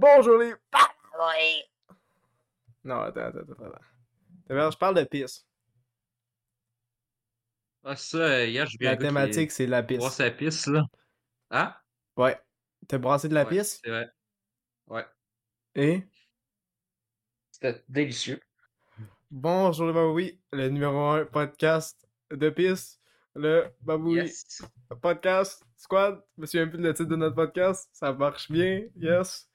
Bonjour les... Non, attends, attends, attends. attends. Je parle de pisse. Ah, ça, hier, je viens La thématique, c'est la pisse. Brosser la pisse, là. Hein? Ouais. T'as brassé de la Ouais, pisse? C'est vrai. Ouais. Et... C'était délicieux. Bonjour les babouis, le numéro 1 podcast de pisse. Le baboui Yes. podcast squad. Je me souviens plus le titre de notre podcast. Ça marche bien, yes.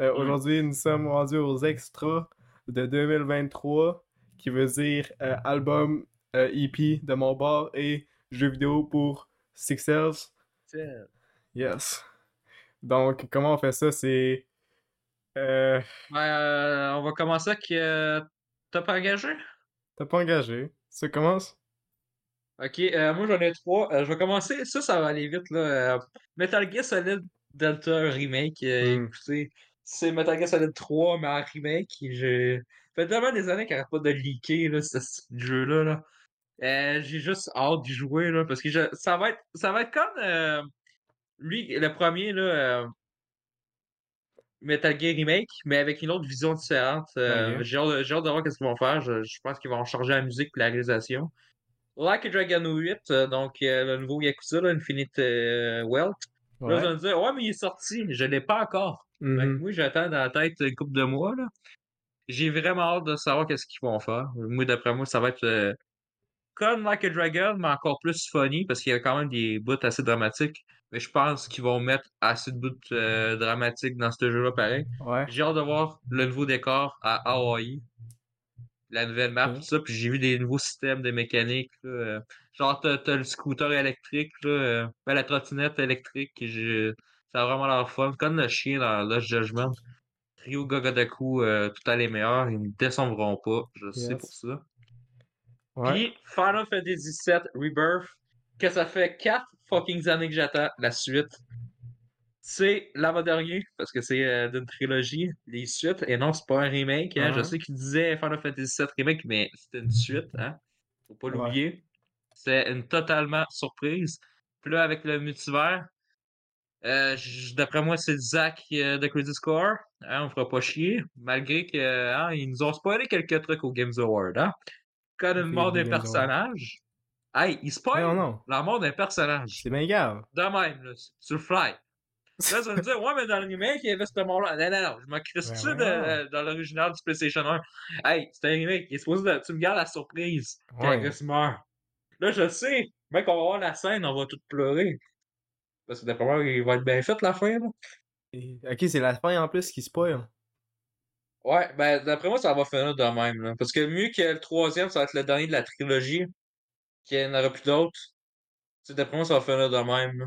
Euh. Aujourd'hui, nous sommes rendus aux extras de 2023, qui veut dire euh, album euh, EP de mon bar et jeux vidéo pour Sixels. Yes. Donc, comment on fait ça? C'est. Ben, on va commencer avec. T'as pas engagé? T'as pas engagé. Ça commence? Ok, euh, moi j'en ai trois. Euh, je vais commencer. Ça, ça va aller vite, là. Euh, Metal Gear Solid Delta Remake. Hmm. Écoutez, c'est Metal Gear Solid 3, mais en remake. Ça fait tellement des années qu'il arrête pas de leaker, là, ce ce jeu-là, là. Euh, j'ai juste hâte d'y jouer, là, parce que je- ça va être, ça va être comme euh, lui, le premier, là, euh, Metal Gear Remake, mais avec une autre vision différente. J'ai hâte, de- j'ai hâte de voir qu'est-ce qu'ils vont faire. Je, je pense qu'ils vont changer la musique et la réalisation. Like a Dragon 8, euh, donc le nouveau Yakuza, là, Infinite Wealth. Là, vous allez me dire, ouais, mais il est sorti. Je l'ai pas encore. Mhm. moi, j'attends dans la tête une couple de mois, là. J'ai vraiment hâte de savoir qu'est-ce qu'ils vont faire. Moi, d'après moi, ça va être euh, comme Like a Dragon, mais encore plus funny, parce qu'il y a quand même des bouts assez dramatiques. Mais je pense qu'ils vont mettre assez de bouts euh, dramatiques dans ce jeu-là, pareil. Ouais. J'ai hâte de voir le nouveau décor à Hawaii. La nouvelle map, tout ça. Puis j'ai vu des nouveaux systèmes de mécanique. Là, euh, genre, t'as, le scooter électrique, là, ben, la trottinette électrique. Ça a vraiment l'air fun. Comme le chien dans Lost Judgment. Ryu Gogodaku, euh, tout à les meilleurs. Ils ne descendront pas. Je sais pour ça. Ouais. Puis Final Fantasy VII Rebirth, que ça fait 4 fucking années que j'attends la suite. C'est l'avant-dernier, parce que c'est euh, d'une trilogie, les suites, et non, c'est pas un remake. Hein. Je Mhm. sais qu'il disait Final Fantasy VII Remake, mais c'était une suite, hein. Faut pas Ouais. l'oublier. C'est une totalement surprise. Puis là, avec le multivers, euh, d'après moi, c'est Zach euh, de Credit Score. Hein, on fera pas chier. Malgré que hein, nous ont spoilé quelques trucs au Games Award. Hein. Quand une mort d'un personnage. Hey, ils spoilent Non, non. la mort d'un personnage. C'est bien grave. De même, là, sur le fly. Là, ça veut dire, ouais, mais dans le remake, il y avait ce mort-là. Non, non, non, je m'en crisse-tu Ouais, de- ouais, dans l'original du PlayStation 1. Hey, c'est un remake. Il est supposé de- tu me gardes la surprise quand Ouais. Chris meurt. Là, je sais, mec, on va voir la scène, on va tout pleurer. Parce que d'après moi, il va être bien fait la fin, là. Ok, c'est la fin en plus qui spoil. Ouais, ben, d'après moi, ça va finir de même, là. Parce que mieux que le troisième, ça va être le dernier de la trilogie, qu'il n'y en aura plus d'autres. Tu sais, d'après moi, ça va finir de même, là.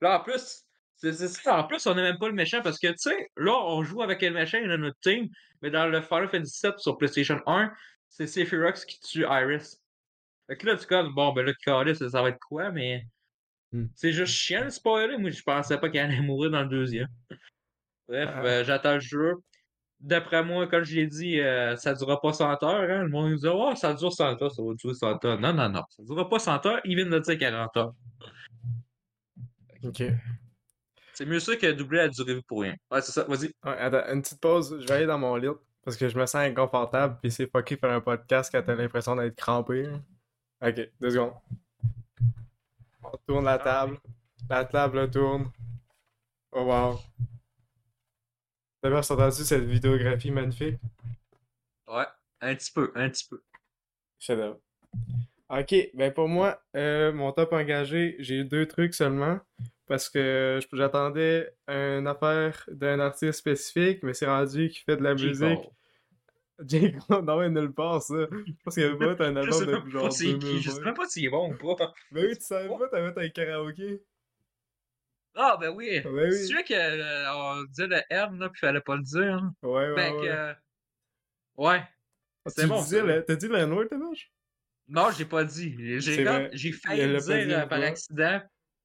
Là, en plus, c'est ça, en plus, on n'est même pas le méchant, parce que, tu sais, là, on joue avec le méchant, il a notre team, mais dans le Final Fantasy VII sur PlayStation 1, c'est Sephiroth qui tue Iris. Fait que là, tu comme, bon, ben là, Calis, ça va être quoi, mais... Hmm. C'est juste chiant de spoiler, moi, je pensais pas qu'il allait mourir dans le deuxième. Bref, Ah. euh, j'attends le jeu. D'après moi, comme je l'ai dit, euh, ça durera pas 100 heures. Hein? Le monde nous dit Oh, ça dure 100 heures, ça va durer 100 heures. Non, non, non, ça durera pas 100 heures. Ils viennent de dire 40 heures. Ok. C'est mieux ça que doubler la durée pour rien. Ouais, c'est ça, vas-y. Ouais, attends, une petite pause. Je vais aller dans mon lit parce que je me sens inconfortable puis c'est fucké faire un podcast quand t'as l'impression d'être crampé. Ok, deux secondes. On tourne la table. La table tourne. Oh wow. D'abord, entendu cette vidéographie magnifique? Ouais, un petit peu, un petit peu. Chef-d'œuvre. Ok, ben pour moi, euh, mon top engagé, j'ai eu deux trucs seulement. Parce que j'attendais une affaire d'un artiste spécifique, mais c'est rendu qui fait de la musique. Cole. J. Cole, non, mais nulle part, ça. Je pense qu'il y avait pas un Je album sais même depuis genre qui, je sais 2020. même pas s'il est bon ou pas. Mais oui, tu savais pas, t'avais un karaoké. Ah, ben oui. Ben oui. C'est sûr qu'on disait le M, là, puis fallait pas le dire. hein. Ouais, ouais, Fait que. ouais. euh, Ouais. Ah, tu bon, disais, ça. le- t'as dit le N-word, t'as vache? Non, j'ai pas dit. J'ai failli le dire euh, par accident.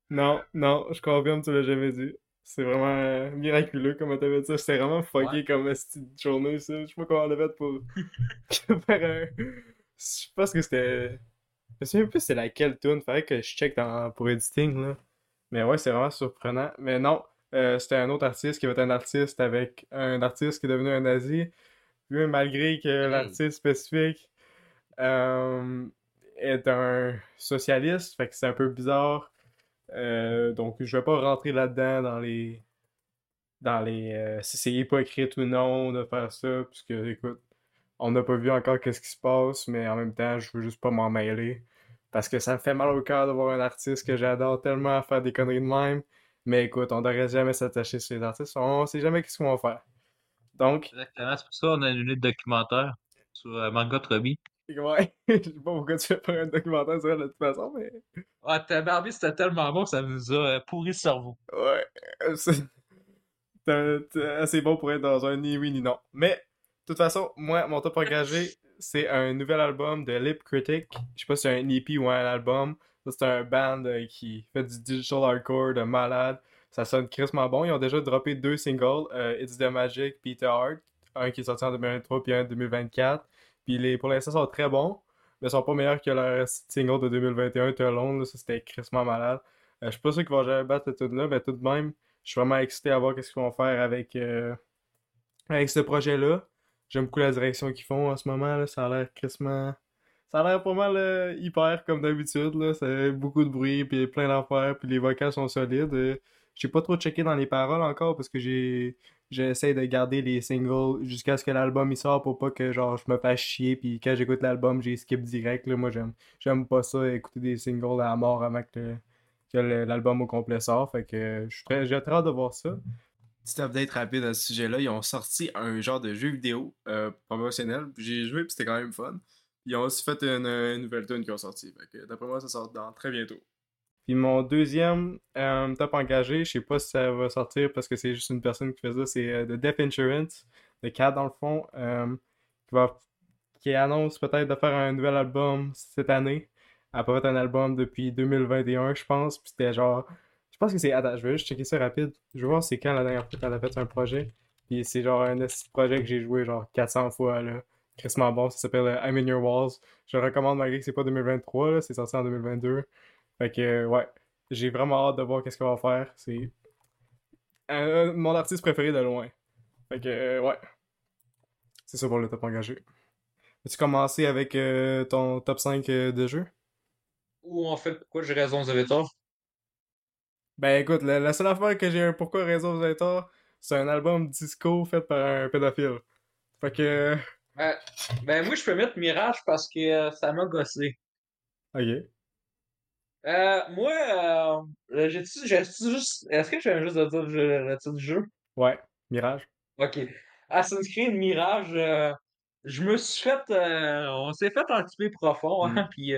Non, non, je confirme, tu l'as jamais dit. C'est vraiment euh, miraculeux comment t'avais dit ça. C'était vraiment fucké Ouais. comme petite journée, ça. Je sais pas comment on l'a fait pour faire un. Je pense que c'était. Je me souviens plus c'est laquelle tune. Fallait que je check dans... pour editing, là. Mais ouais, c'est vraiment surprenant. Mais non, Euh, c'était un autre artiste qui avait été un artiste avec un artiste qui est devenu un nazi. Lui, malgré que l'artiste spécifique euh, est un socialiste, fait que c'est un peu bizarre. Euh, donc, je vais pas rentrer là-dedans dans les. Dans les. si c'est hypocrite ou non de faire ça, puisque, écoute, on n'a pas vu encore qu'est-ce qui se passe, mais en même temps, je veux juste pas m'en mêler. Parce que ça me fait mal au cœur de voir un artiste que j'adore tellement faire des conneries de même. Mais écoute, on devrait jamais s'attacher sur les artistes. On sait jamais qu'est-ce qu'on va faire. Donc. Exactement, c'est pour ça qu'on a une unité documentaire sur euh, Manga Trobi. Ouais, je sais pas pourquoi tu fais pas un documentaire sur elle de toute façon, mais. Ouais, ta Barbie, c'était tellement bon que ça nous a euh, pourri le cerveau. Ouais, c'est assez bon pour être dans un ni oui ni non. Mais, de toute façon, moi, mon top engagé, c'est un nouvel album de Lip Critic. Je sais pas si c'est un EP ou un album. C'est un band euh, qui fait du digital hardcore de malade. Ça sonne crissement bon. Ils ont déjà droppé deux singles, euh, It's the Magic, Peter Hart. Un qui est sorti en 2023 puis un en 2024. Puis les, pour l'instant, sont très bons, mais sont pas meilleurs que leur single de 2021, Too Ça, c'était crissement malade. Euh, je suis pas sûr qu'ils vont jamais battre cette là mais tout de même, je suis vraiment excité à voir qu'est-ce qu'ils vont faire avec, avec ce projet-là. J'aime beaucoup la direction qu'ils font en ce moment. Là. Ça a l'air crissement. Ça a l'air pas mal euh, hyper comme d'habitude. Là. C'est beaucoup de bruit, puis plein d'affaires, puis les vocals sont solides. Euh, j'ai pas trop checké dans les paroles encore parce que j'ai j'essaie de garder les singles jusqu'à ce que l'album il sort pour pas que genre je me fasse chier puis quand j'écoute l'album j'ai skip direct là moi j'aime j'aime pas ça écouter des singles à mort avant que, l'album au complet sort fait que je suis très j'ai hâte de voir ça petit update rapide à ce sujet-là. Ils ont sorti un genre de jeu vidéo euh, promotionnel. J'ai joué, puis c'était quand même fun. Ils ont aussi fait une, nouvelle tune qui ont sorti. D'après moi, ça sort dans très bientôt. Puis mon deuxième euh, top engagé, je sais pas si ça va sortir parce que c'est juste une personne qui fait ça, c'est euh, The Death Insurance, de Cat dans le fond, qui, va, qui annonce peut-être de faire un nouvel album cette année. Elle a pas un album depuis 2021, je pense. Puis c'était genre je pense que c'est. Attends, je vais juste checker ça rapide. Je vais voir c'est quand la dernière fois qu'elle a fait un projet. Puis c'est genre un projet que j'ai joué genre 400 fois là. Crissement bon, ça s'appelle euh, I'm in Your Walls. Je le recommande malgré que c'est pas 2023, là, c'est sorti en 2022. Fait que, euh, ouais, j'ai vraiment hâte de voir qu'est-ce qu'on va faire. C'est mon artiste préféré de loin. Fait que, euh, ouais. C'est ça pour le top engagé. As-tu commencé avec ton top 5 de jeu? Ou en fait, pourquoi j'ai raison, vous avez tort? Ben écoute, la, seule affaire que j'ai un pourquoi raison vous avez tort, c'est un album disco fait par un pédophile. Fait que. Ben, ben moi je peux mettre Mirage parce que euh, ça m'a gossé. Ok. Euh, moi, euh, j'ai juste. Est-ce que je viens juste de dire le, titre du jeu? Ouais, Mirage. Ok. Assassin's Creed Mirage, euh, je me suis fait. on s'est fait un petit peu profond, hein, mm. puis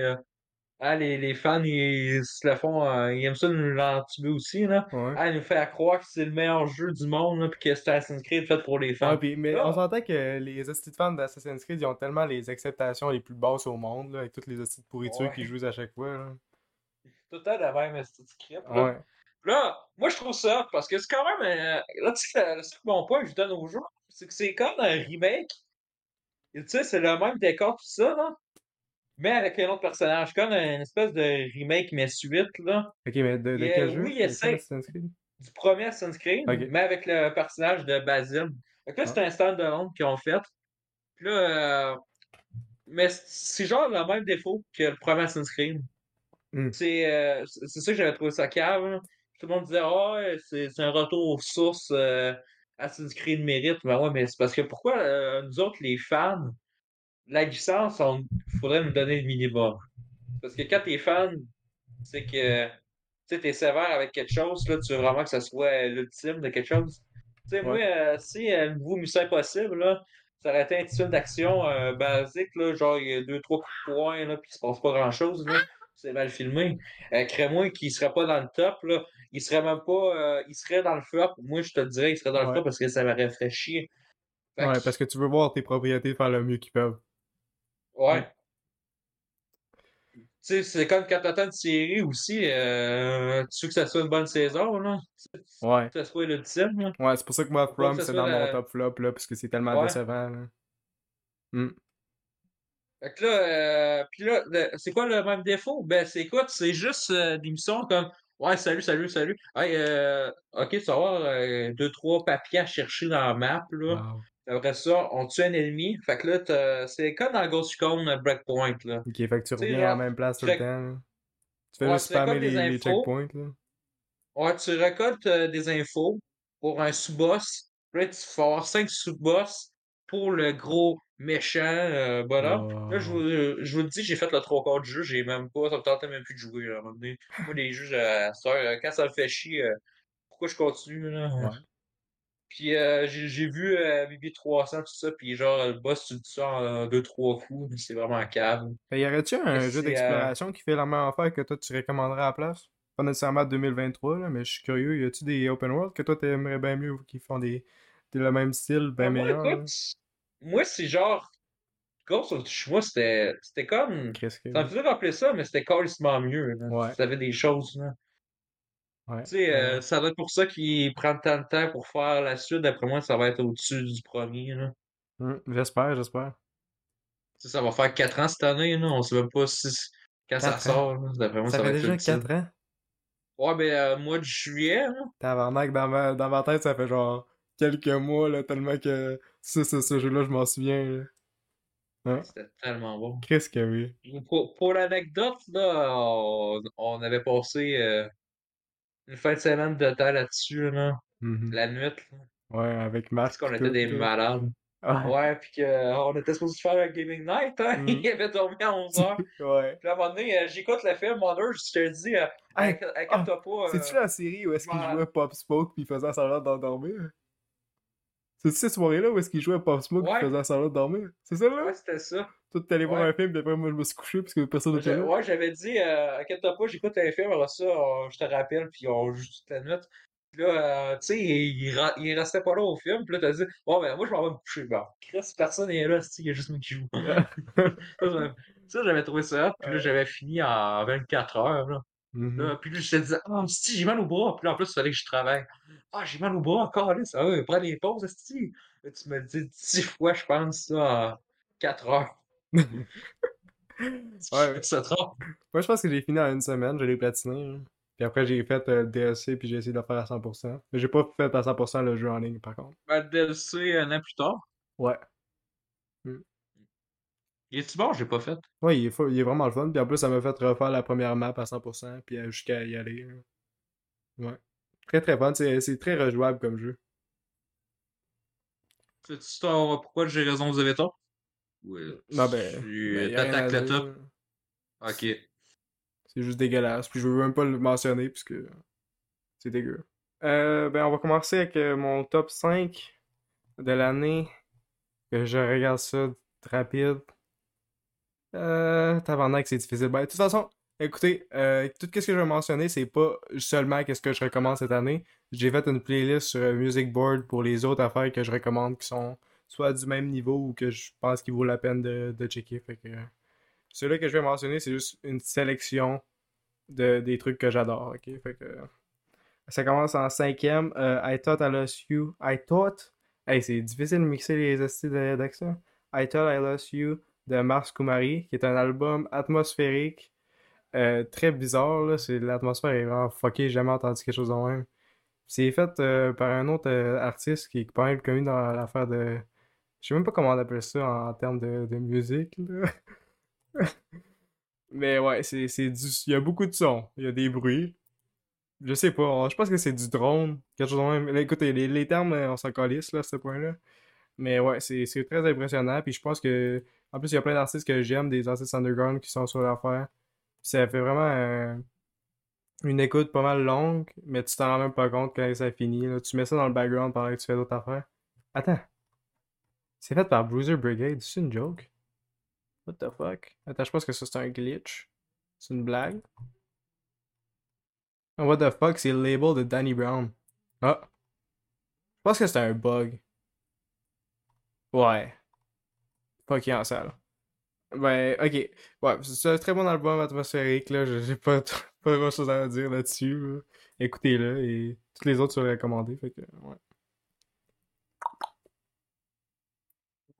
ah, les, les fans, ils se le font, euh, ils aiment ça nous l'entuber aussi, là. Ah, ils nous fait croire que c'est le meilleur jeu du monde, puis que c'est Assassin's Creed fait pour les fans. Ouais, mais on s'entend que les hosties de fans d'Assassin's Creed, ils ont tellement les acceptations les plus basses au monde, là, avec toutes les hosties de pourriture qu'ils jouent à chaque fois, là. Tout à la même script, là. Ouais. Là, moi, je trouve ça, parce que c'est quand même, euh, là, tu sais, le seul bon point que je donne aux joueurs, c'est que c'est comme un remake. tu sais, c'est le même décor, tout ça, là mais avec un autre personnage, comme une espèce de remake, mais suite, là. Ok, mais de, quel euh, jeu? Oui, c'est du premier Sunscreen, mais avec le personnage de Basil. Là, c'est ah. un stand-alone qu'ils ont fait. Puis là, euh, mais c'est genre le même défaut que le premier Sunscreen. Hmm. Euh, c'est ça que j'avais trouvé ça cave. Tout le monde disait, oh, c'est un retour aux sources. Assassin's Creed mérite. Ben ouais, mais c'est parce que pourquoi nous autres, les fans, la licence, il faudrait nous donner le minimum. Parce que quand t'es fan, c'est que tu es sévère avec quelque chose, là, tu veux vraiment que ça soit l'ultime de quelque chose. Tu sais, moi, euh, si euh, le nouveau Mission Impossible, là, ça aurait été un film d'action euh, basique, là, genre il y a deux, trois coups de poing, là, puis il se passe pas grand chose, c'est mal filmé. Euh, Crée-moi qu'il serait pas dans le top, là, il serait même pas. il serait dans le flop. Moi, je te dirais, il serait dans le flop parce que ça m'aurait fait chier. ouais, parce que tu veux voir tes propriétés faire le mieux qu'ils peuvent. Ouais. Tu sais, c'est comme quand t'attends une série aussi, euh, tu veux que ça soit une bonne saison, là? Ouais. Que ça soit l'ultime, là. Ouais, c'est pour ça que moi, From, c'est dans mon top flop, là, parce que c'est tellement décevant, là. Hmm. Fait que là, euh, pis là, c'est quoi le même défaut? Ben, c'est quoi? C'est juste euh, des missions comme Ouais, salut, salut, salut. Hey, euh, ok, tu vas avoir euh, deux, trois papiers à chercher dans la map, là. Wow. Après ça, on tue un ennemi. Fait que là, c'est comme dans Ghost Recon euh, Breakpoint, là. Ok, fait que tu reviens à la même place tout le temps. Tu fais Ouais, juste spammer les, les checkpoints, là. Ouais, tu récoltes des infos pour un sous-boss. Puis Là, tu vas avoir cinq sous-boss pour le gros méchant euh, bonhomme. Là, je vous, euh, je vous le dis, j'ai fait le trois quarts du jeu, j'ai même pas, ça me tentait même plus de jouer. Là, à un moment donné. Moi, les jeux, euh, quand ça me fait chier, euh, pourquoi je continue, là? Ouais. Puis euh, j'ai j'ai vu euh, BB 300, tout ça, puis genre, le boss, tu le tues en 2-3 coups, c'est vraiment calme. Fait y aurait-tu un jeu d'exploration qui fait la même affaire que toi tu recommanderais à la place? Pas nécessairement 2023, là, mais je suis curieux. Y a-tu des open world que toi t'aimerais bien mieux ou qui font des, des- le même style, bien Ah, meilleur? écoute, moi, c'est genre, Ghost of Tsushima, c'était c'était comme. Chris, que- Ça me faisait rappeler ça, mais c'était carrément mieux. Ouais. Tu avais des choses. Là. Ouais. Tu sais, euh, ouais. ça doit être pour ça qu'ils prennent tant de temps pour faire la suite. D'après moi, ça va être au-dessus du premier. Hum, j'espère, j'espère. Tu sais, ça va faire 4 ans cette année. Là. On sait même pas si, quand ça sort. D'après moi, ça, Ça va fait être déjà ultime. 4 ans? Ouais, ben, euh, mois de juillet. Là. Tabarnak, dans ma, dans ma tête, ça fait genre quelques mois, là, tellement que ça, ce, ce jeu-là, je m'en souviens. Hein? C'était tellement bon. Chris que oui? Pour, pour l'anecdote, là, on, on avait passé euh, une fin de semaine de temps là-dessus. Là. Mhm. La nuit. Là. Ouais, avec Marc. Parce qu'on était des malades. Ouais. Ouais, puis qu'on était supposé faire un gaming night, hein? Mm. Il avait dormi à 11h. ouais. Puis à un moment donné, euh, j'écoute le film Mother, je te dis, euh, inqui- inquiète-toi pas. C'est-tu euh, la série où est-ce qu'il jouait Pop Smoke pis il faisait semblant d'endormir? C'est-tu cette soirée-là où est-ce qu'il jouait Pop Smoke Ouais. il faisait semblant de dormir? C'est ça là? Ouais, c'était ça. Toi t'es allé voir un film pis après moi je me suis couché parce que personne n'était là. Ouais, j'avais dit, euh, inquiète-toi pas, j'écoute un film, alors ça, je te rappelle, puis on joue toute la nuit. Puis là, euh, tu sais, il, il restait pas là au film, puis là, t'as dit, bon, ben, moi, je m'en vais me coucher. Bon, Chris, personne n'est là, il y a juste moi qui joue. ça, j'avais- trouvé ça, puis là, j'avais fini en 24 heures, là. Mhm. Là, puis là, je te disais, ah, si j'ai mal au bras. Puis là, en plus, il fallait que je travaille. Ah, j'ai mal au bras encore, là. Ça va, prends les pauses. Là, tu me le dis 10 fois, je pense, ça, en 4 heures. Ouais. Ça trompe. Moi je pense que j'ai fini en une semaine, je l'ai platiné. Puis après j'ai fait euh, le DLC puis j'ai essayé de le faire à 100%. Mais j'ai pas fait à 100% le jeu en ligne par contre. Ben, le DLC un an plus tard. Ouais. Il est-tu bon? J'ai pas fait. Ouais, il est, il est vraiment le fun. Puis en plus, ça m'a fait refaire la première map à 100%, puis euh, jusqu'à y aller. là. Ouais. Très très fun. C'est très rejouable comme jeu. Sais-tu pourquoi j'ai raison, vous avez tort? Oui. Non, ben. Tu ben, t'attaques le top? Ok. C'est juste dégueulasse. Puis je veux même pas le mentionner, puisque c'est dégueu. Euh, ben, on va commencer avec euh, mon top 5 de l'année. Que je regarde ça rapide. Euh, tabarnak, c'est difficile. Ben, de toute façon, écoutez, euh, tout ce que je vais mentionner, c'est pas seulement qu'est-ce que je recommande cette année. J'ai fait une playlist sur Music Board pour les autres affaires que je recommande qui sont soit du même niveau ou que je pense qu'il vaut la peine de, checker. Fait que ceux-là que je vais mentionner, c'est juste une sélection de, des trucs que j'adore. Ok, fait que ça commence en cinquième. euh, I thought I lost you. I thought? Hey, c'est difficile de mixer les styles d'accent. I thought I lost you de Mars Kumari, qui est un album atmosphérique. euh, très bizarre, l'atmosphère est vraiment fuckée, j'ai jamais entendu quelque chose de même. C'est fait euh, par un autre euh, artiste qui est pas mal connu dans l'affaire de. Je sais même pas comment on appelle ça en, termes de, musique. Mais ouais, c'est, du. Il y a beaucoup de sons, il y a des bruits. Je sais pas, je pense que c'est du drone, quelque chose de même. Là, écoutez, les, les termes, on s'en calisse, là, à ce point-là. Mais ouais, c'est, c'est très impressionnant. Puis je pense que. En plus, il y a plein d'artistes que j'aime, des artistes underground qui sont sur l'affaire. Ça fait vraiment euh, une écoute pas mal longue, mais tu t'en rends même pas compte quand ça finit. Là. Tu mets ça dans le background pendant que tu fais d'autres affaires. Attends. C'est fait par Bruiser Brigade, c'est une joke? What the fuck? Attends, je pense que ça c'est un glitch. C'est une blague. What the fuck, c'est le label de Danny Brown. Ah. Je pense que c'est un bug. Ouais. Fuck en salle. Ben, ok. Ouais, c'est un très bon album atmosphérique, là. J'ai j'ai pas, pas grand chose à dire là-dessus. là. Écoutez-le et toutes les autres sont recommandées. Fait que, ouais.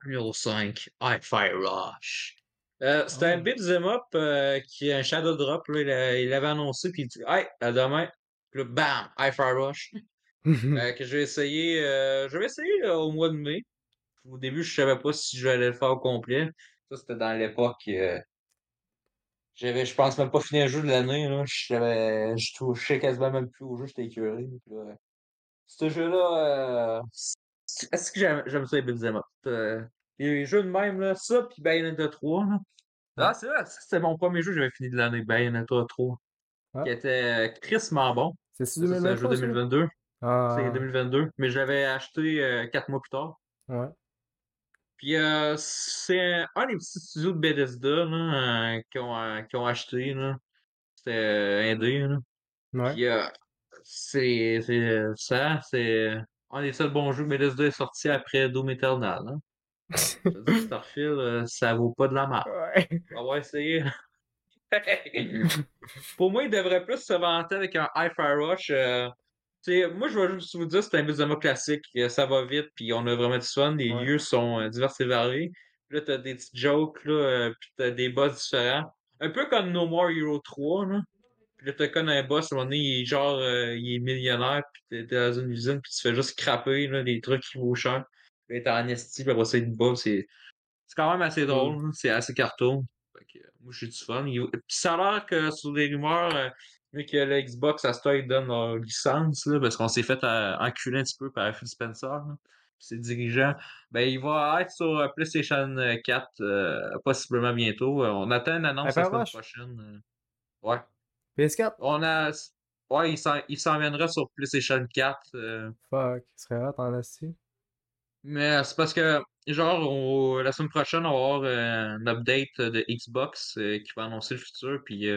Numéro 5, Hi-Fi Rush. Euh, c'était un Oh. beat'em up euh, qui est un shadow drop. Là, il, l'avait annoncé, puis il dit Hey, à demain. Puis là, bam, High Fire Rush. Euh, que je vais essayer. euh, je vais essayer au mois de mai. Au début, je savais pas si j'allais le faire au complet. Ça, c'était dans l'époque. euh, j'avais, je pense même pas fini un jeu de l'année. là. J'avais, je touchais quasiment même plus au jeu, j'étais écœuré. Là, ce jeu-là, euh, est-ce que j'aime, j'aime ça les beat'em up? Euh, les jeux de même, là, ça, puis Bayonetta 3. Là. Ah, c'est vrai, ça, c'était mon premier jeu que j'avais fini de l'année, Bayonetta 3. Ah. Qui était euh, crissement bon. C'est Ça, C'est un jeu 2023, ça? 2022. Ah, C'est 2022. Mais je l'avais acheté euh, quatre mois plus tard. ouais. Puis euh, c'est un, des petits studios de Bethesda là, euh, qui, ont, euh, qui ont acheté. là. C'était euh, indé. Là. Ouais. Puis euh, c'est c'est ça, c'est un des seuls bons jeux que Bethesda est sorti après Doom Eternal. Hein. Starfield, euh, ça vaut pas de la marque. Ouais. On va essayer. Pour moi, il devrait plus se vanter avec un High Fire Rush. Moi, je vais juste vous dire, c'est un up classique. euh, Ça va vite, puis on a vraiment du fun. Les Ouais. lieux sont euh, divers et variés. Puis là, t'as des petits jokes, là, euh, puis t'as des boss différents. Un peu comme No More Hero 3, là. Puis là, t'as comme un boss, à un moment donné, il est genre, euh, il est millionnaire, puis t'es dans une usine, puis tu fais juste craper, là, des trucs qui vaut cher. Puis t'es en esti, puis après ça, il te c'est... Quand même assez drôle, là. c'est assez cartoon. Fait que, moi, j'ai du fun. Il- Puis ça a l'air que sur des rumeurs, vu que la Xbox, à ce temps, ils donnent leur licence, là, parce qu'on s'est fait euh, enculer un petit peu par Phil Spencer, là, puis ses dirigeants. Ben, il va être sur euh, PlayStation 4, euh, possiblement bientôt. On attend une annonce la semaine prochaine. Ouais. PS4? On a. Ouais, il s'en, il viendra sur PlayStation 4. euh, Fuck, ce serait hot en asti. Mais c'est parce que, genre, la semaine prochaine, on va avoir euh, un update de Xbox qui va annoncer le futur. Puis,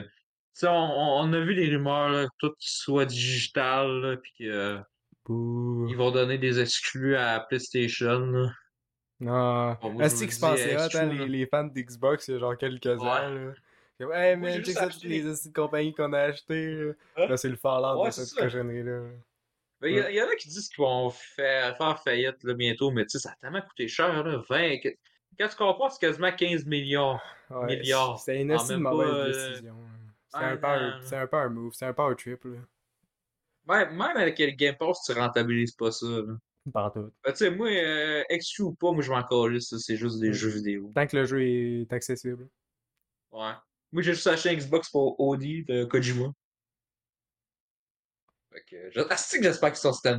on, on- on a vu les rumeurs, là, tout qui soit digital, puis qu'ils Bouh. vont donner des exclus à PlayStation. là. Non. Bon, je Est-ce que pensé hot, hein, les, les fans d'Xbox, il y a genre quelques ans, là? Comme, hey, man, check ça, toutes acheté- les compagnies qu'on a achetées, là. Hein? Là, c'est le Fallout Ouais, de cette cochonnerie-là. Il y, y en a qui disent qu'ils vont faire, faire faillite là, bientôt, mais tu sais, ça a tellement coûté cher, là, 20. que- Quand tu compares, c'est quasiment 15 millions. Ouais, Milliards. C'est une de même mauvaise pas, euh, décision. là. C'est un power, c'est un power move, c'est un power trip, là. Même, même avec le Game Pass, tu rentabilises pas ça. Là. Par tout. Ben, tu sais, moi, euh, exclu ou pas, moi, je m'en calisse, ça, c'est juste des Mm. jeux vidéo. Tant que le jeu est accessible. Ouais. Moi, j'ai juste acheté un Xbox pour Audi de Kojima. Fait que, je... ah, que j'espère qu'ils sont cette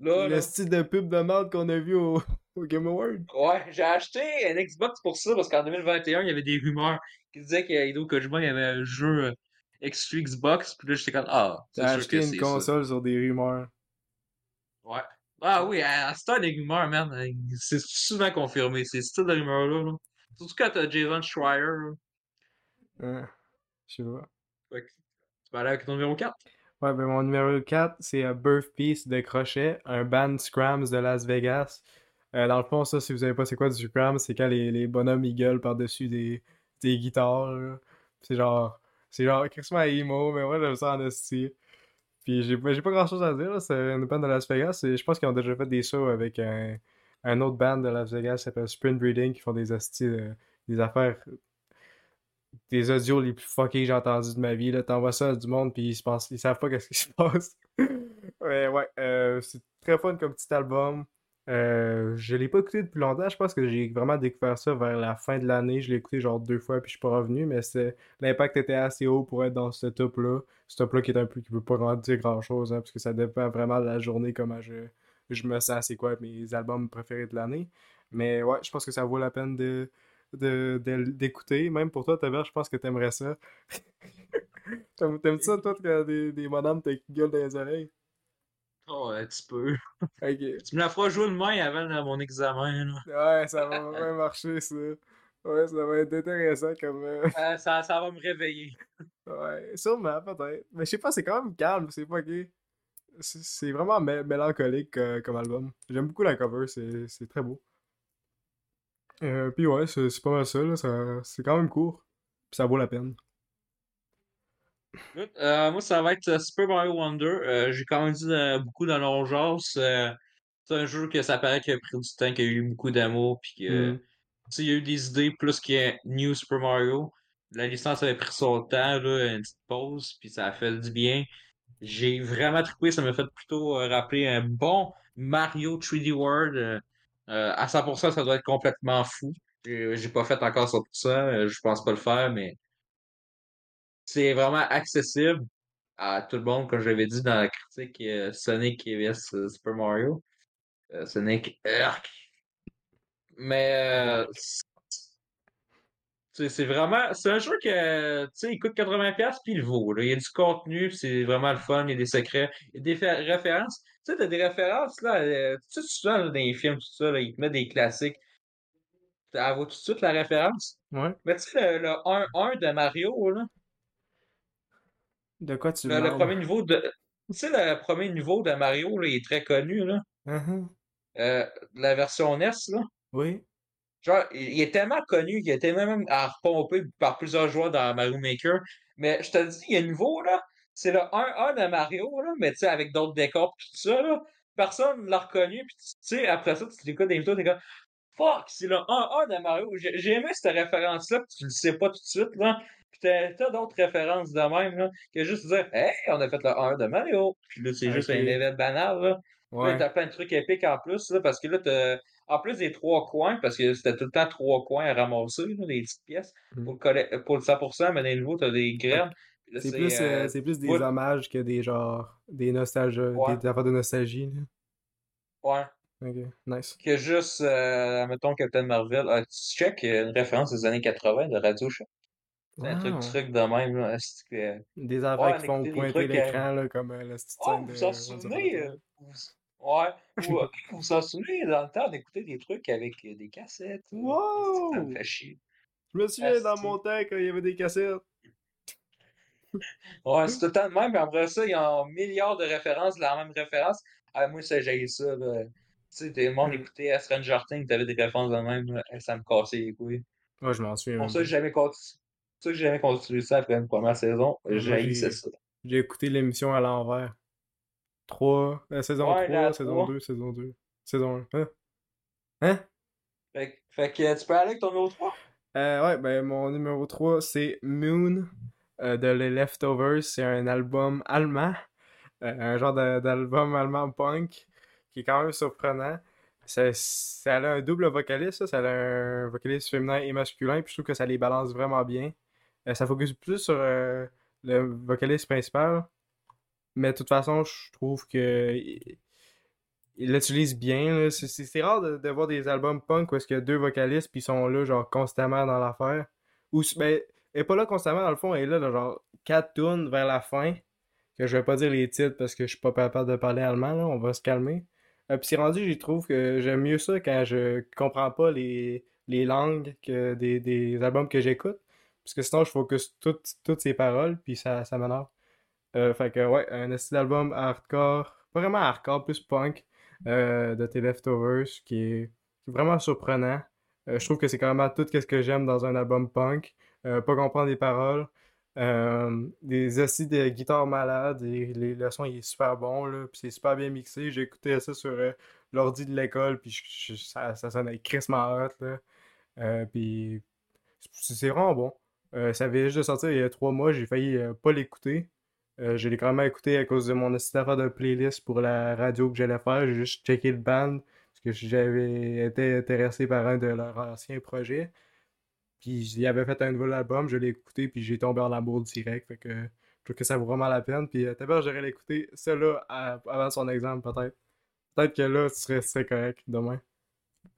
là. Le style de pub de merde qu'on a vu au, au Game Award. Ouais, j'ai acheté un Xbox pour ça parce qu'en 2021, il y avait des rumeurs qui disaient qu'Hideo Kojima il y avait un jeu euh, exclu Xbox. Puis là, j'étais comme, ah, c'est sûr acheté que une console sur des rumeurs. Ouais. Ah oui, à, ce temps, les rumeurs, man, euh, c'est souvent confirmé, ces styles de rumeurs-là. Là. Surtout quand t'as Jason Schreier. là. Hein, je sais pas. Tu vas aller avec ton numéro 4. Ouais, ben mon numéro 4, c'est euh, Birth Piece de Crochet, un band Scrams de Las Vegas. Euh, dans le fond, ça, si vous savez pas c'est quoi du Scram, c'est quand les, les bonhommes ils gueulent par-dessus des, des guitares. C'est genre. C'est genre quasiment emo, mais moi j'aime ça en esti. Puis j'ai pas, grand chose à dire, c'est une band de Las Vegas. et je pense qu'ils ont déjà fait des shows avec un, un autre band de Las Vegas qui s'appelle Sprint Breeding qui font des euh, des affaires des audios les plus fuckés que j'ai entendus de ma vie. T'envoies ça à du monde, puis ils, se pensent, ils savent pas qu'est-ce qui se passe. ouais, ouais. euh, c'est très fun comme petit album. Euh, je l'ai pas écouté depuis longtemps. Je pense que j'ai vraiment découvert ça vers la fin de l'année. Je l'ai écouté genre deux fois, puis je suis pas revenu. Mais l'impact était assez haut pour être dans ce top-là. Ce top-là qui est un peu qui veut pas vraiment dire grand-chose, hein, parce que ça dépend vraiment de la journée, comment je, je me sens, c'est quoi mes albums préférés de l'année. Mais ouais, je pense que ça vaut la peine de de- de- d'écouter. Même pour toi, Taver, je pense que t'aimerais ça. T'aimes ça, toi, quand des, des madames te gueulent dans les oreilles? Oh, un petit peu. Tu me la feras jouer demain avant là, mon examen. Là. Ouais, ça va vraiment marcher, ça. Ouais, ça va être intéressant comme... euh, ça, ça va me réveiller. Ouais, sûrement, peut-être. Mais je sais pas, c'est quand même calme, c'est pas gay. C'est vraiment mé- mélancolique euh, comme album. J'aime beaucoup la cover, c'est très beau. Euh, puis ouais, c'est c'est pas mal ça, là. ça- C'est quand même court. Puis ça vaut la peine. Euh, moi, ça va être euh, Super Mario Wonder. Euh, J'ai quand même dit euh, beaucoup dans l'urgence. Euh, c'est un jeu que ça paraît qu'il a pris du temps, qu'il y a eu beaucoup d'amour, puis que Mm. il y a eu des idées plus qu'il y a New Super Mario. La licence avait pris son temps, là, une petite pause, puis ça a fait du bien. J'ai vraiment trippé, ça m'a fait plutôt rappeler un bon Mario 3D World. À 100%, ça doit être complètement fou. J'ai pas fait encore ça pour ça, je pense pas le faire, mais c'est vraiment accessible à tout le monde, comme j'avais dit dans la critique Sonic vs Super Mario. Sonic, mais c'est vraiment. C'est un jeu que, tu sais, il coûte 80$ puis il vaut. Il y a du contenu, c'est vraiment le fun, il y a des secrets, il y a des références. Tu sais, t'as des références, là, euh, tu sais, souvent, dans les films, tout ça, là, ils te mettent des classiques. Tu vois tout de suite la référence. Ouais. Mais tu sais, le, 1-1 de Mario, là. De quoi tu le, le premier niveau de. Tu sais, le premier niveau de Mario, là, il est très connu, là. Uh-huh. Euh, la version NES, là. Oui. Genre, il est tellement connu qu'il a été même à repomper par plusieurs joueurs dans Mario Maker. Mais je te dis, il y a un niveau, là. C'est le 1-1 de Mario, là, mais tu sais, avec d'autres décors pis tout ça, là. Personne ne l'a reconnu, pis tu sais, après ça, tu l'écoutes des vidéos, t'es comme, fuck, c'est le 1-1 de Mario. J'ai aimé cette référence-là, pis tu le sais pas tout de suite, là. Pis t'as d'autres références de même, là, que juste dire, hey, on a fait le 1 de Mario. Puis là, c'est juste un événement banal, là. Ouais. Là, t'as plein de trucs épiques en plus, là, parce que là, t'as en plus des trois coins, parce que c'était tout le temps trois coins à ramasser, là, des petites pièces, mmh. pour, le pour le 100%, mais les nouveaux, t'as des graines. C'est plus, euh, euh plus, des hommages que des genre des nostalgies, des affaires de nostalgie. Là. Ouais. Ok, nice. Que juste, euh, mettons Captain Marvel, ah, tu check une référence des années 80 de Radio Show. Un truc, truc de même, là. Que... Des affaires qui font pointer l'écran, là, comme euh, la oh, de... Vous en souvenez? Ouais. Ou, euh, vous vous en souvenez, dans le temps, d'écouter des trucs avec euh, des cassettes. Euh, wow! Ça me fait chier? Je me souviens dans mon temps quand il y avait des cassettes. ouais, c'est tout le temps de même. Mais après ça, il y a un milliard de références, la même référence. Ah, moi, ça, j'ai ça. Là. Tu sais, le monde hmm. écoutait Stranger Things, t'avais des références de même. Ça me cassait les couilles. Ouais, je m'en souviens. Pour ça, j'ai jamais continué. Ça, j'ai jamais continué ça après une première saison. J'ai ça. J'ai écouté l'émission à l'envers. 3, euh, saison 3, saison 2, saison 2, saison 1. Hein? Hein? Fait, fait, que tu peux aller avec ton numéro 3? Euh, ouais, ben mon numéro 3, c'est Moon euh, de Les Leftovers. C'est un album allemand, euh, un genre d'album allemand punk qui est quand même surprenant. Ça, ça a un double vocaliste, ça, ça a un vocaliste féminin et masculin, puis je trouve que ça les balance vraiment bien. Ça focus plus sur le vocaliste principal, mais de toute façon, je trouve que il l'utilise bien. C'est rare de, voir des albums punk où est-ce qu'il y a deux vocalistes puis ils sont là genre constamment dans l'affaire. Ou ben, elle est pas là constamment dans le fond, elle est là genre quatre tunes vers la fin. Que je vais pas dire les titres parce que je suis pas capable de parler allemand, là, on va se calmer. Euh, puis c'est rendu, je trouve que j'aime mieux ça quand je comprends pas les, les langues que des, des albums que j'écoute. Parce que sinon je focus toutes, toutes ces paroles, puis ça, ça m'énerve. Euh, fait que, ouais, un style d'album hardcore, pas vraiment hardcore, plus punk, euh, de tes Leftovers, qui est, vraiment surprenant. Euh, je trouve que c'est quand même tout ce que j'aime dans un album punk. pas comprendre les paroles. des assis de guitare malades, et les, le son il est super bon, là, puis c'est super bien mixé. J'ai écouté ça sur l'ordi de l'école, puis ça, ça sonnait crissement hot, là. puis c'est vraiment bon. Ça avait juste de sortir il y a trois mois, j'ai failli pas l'écouter. Euh, je l'ai quand même écouté à cause de mon affaire de playlist pour la radio que j'allais faire. J'ai juste checké le band parce que j'avais été intéressé par un de leurs anciens projets. Puis il avait fait un nouvel album, je l'ai écouté, puis j'ai tombé en amour direct. Fait que je trouve que ça vaut vraiment la peine. Puis euh, peut-être j'aurais l'écouter celle-là avant son exemple, peut-être. Peut-être que là, tu serais, correct demain.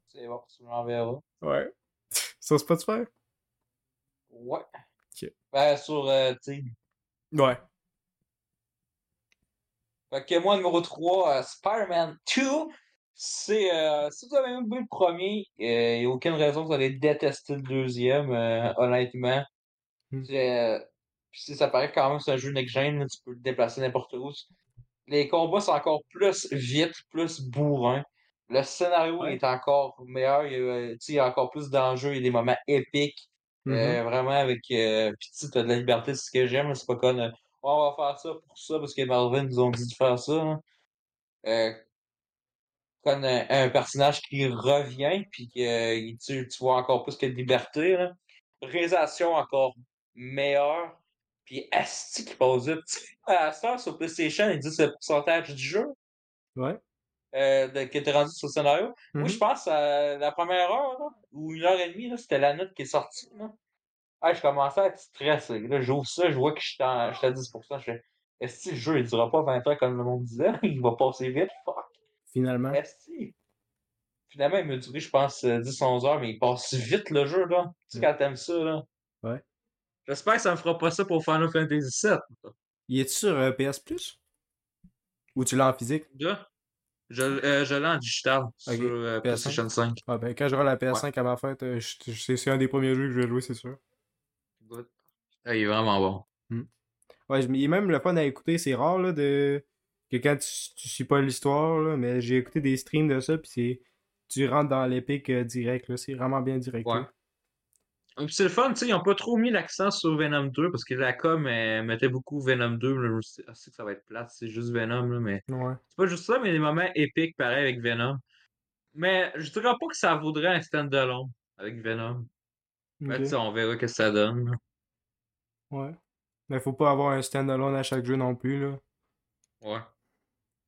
C'est bon, tu m'enverras. Ouais. sur Spotify? Ouais. Ben, sur euh, Ouais. Fait que moi, numéro 3, euh, Spider-Man 2. C'est, euh, si vous avez même vu le premier, il euh, n'y a aucune raison que vous allez détester le deuxième, honnêtement. Hmm. Puis ça paraît quand même c'est un jeu next-gen, tu peux le déplacer n'importe où. Les combats sont encore plus vite, plus bourrin. Le scénario est encore meilleur, il y, a, encore plus d'enjeux, il y a des moments épiques. Mm-hmm. vraiment avec euh, Pis tu as de la liberté, c'est ce que j'aime, c'est pas comme on va faire ça pour ça parce que Marvin nous ont dit de faire ça. Hein. Euh, comme un, personnage qui revient, puis que tu, tu vois encore plus que de liberté. Là. Réalisation encore meilleure. Puis Asti qui pose vite. À ça, sur PlayStation, il dit le pourcentage du jeu. Ouais. Euh, de, qui était rendu sur le scénario. Moi, je mm-hmm. pense à la première heure, là, ou une heure et demie, c'était la note qui est sortie. Là. Ah, je commençais à être stressé. Là, j'ouvre ça, je vois que je suis à 10%. Je fais, est-ce que le jeu, il durera pas 20 heures comme le monde disait? il va passer vite, fuck. Finalement. Est-ce Finalement, il m'a duré, je pense, 10-11 heures, mais il passe vite le jeu, là. Tu sais, quand t'aimes ça, là. Ouais. J'espère que ça me fera pas ça pour Final Fantasy VII. Il est sur euh, PS Plus? Ou tu l'as en physique? Je, euh, je l'ai en digital sur euh, PlayStation 5. Ah ben, quand j'aurai la PS5 à ma fête, c'est un des premiers jeux que je vais jouer, c'est sûr. Ah, il est vraiment bon. Hmm. Ouais, il est même le fun à écouter. C'est rare là, de... que quand tu, tu suis pas l'histoire, mais j'ai écouté des streams de ça, puis c'est tu rentres dans l'épique direct. C'est vraiment bien direct. Ouais c'est le fun, tu sais, ils n'ont pas trop mis l'accent sur Venom 2 parce que la com mettait beaucoup Venom 2. je sais que ça va être plate, c'est juste Venom, là, mais. C'est pas juste ça, mais des moments épiques pareil avec Venom. Mais je dirais pas que ça vaudrait un stand-alone avec Venom. Mais on verra ce que ça donne. Ouais. Mais faut pas avoir un stand-alone à chaque jeu non plus, là. Ouais.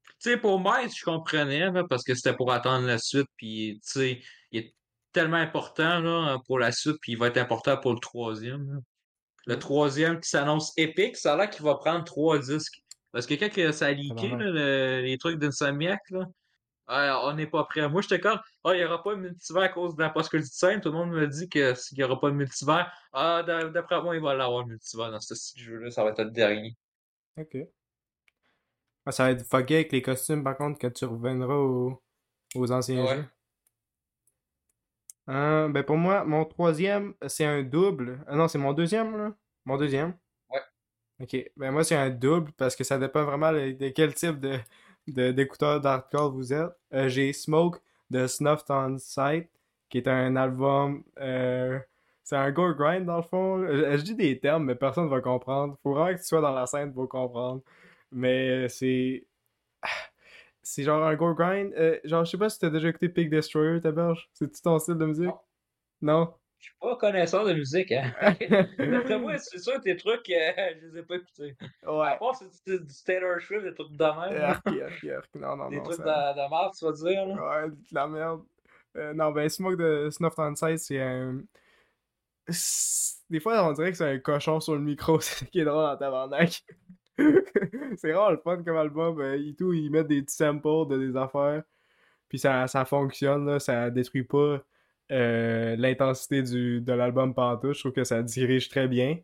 Tu sais, pour Miles, je comprenais, parce que c'était pour attendre la suite, puis tu sais, il est tellement important là, pour la suite, puis il va être important pour le troisième. Le troisième qui s'annonce épique, ça a l'air qu'il va prendre trois disques. Parce que quand ça a leaké, les trucs d'Insomniac, là, on n'est pas prêt. Moi, j'étais comme, ah, il n'y aura pas de multivers à cause de la post scène. Tout le monde me dit que s'il n'y aura pas de multivers, ah, d'après moi, il va l'avoir le multivers dans ce style jeu-là. Ça va être le dernier. Ok. Ah, ça va être fucké avec les costumes, par contre, quand tu reviendras aux, anciens jeux. Euh, ben pour moi, mon troisième, c'est un double. Ah non, c'est mon deuxième, là. Mon deuxième. Ouais. Ok. Ben moi, c'est un double parce que ça dépend vraiment de, quel type de, d'écouteur d'hardcore vous êtes. Euh, j'ai Smoke de Snuffed on Sight, qui est un album. Euh, c'est un gore grind dans le fond. Je, dis des termes, mais personne ne va comprendre. Faut vraiment que tu sois dans la scène pour comprendre. Mais c'est c'est genre un go grind. Euh, genre, je sais pas si t'as déjà écouté Pig Destroyer, ta berge. C'est-tu ton style de musique? Non. Je suis pas connaisseur de musique, hein. D'après moi, c'est sûr, tes trucs, euh, je les ai pas écoutés. Ouais. À part, c'est du Taylor Swift, des trucs de même. Arc, arc, arc. Non, non, des non. Des trucs de, de merde, tu vas dire, là. Ouais, de la merde. Euh, non, ben, Smoke de Snuff Side, c'est un. Des fois, on dirait que c'est un cochon sur le micro, c'est ce qui est drôle en tabarnak. c'est rare le fun comme album. Euh, et tout, ils mettent des petits samples de des affaires. Puis ça, fonctionne, là, ça détruit pas euh, l'intensité de l'album partout. Je trouve que ça dirige très bien.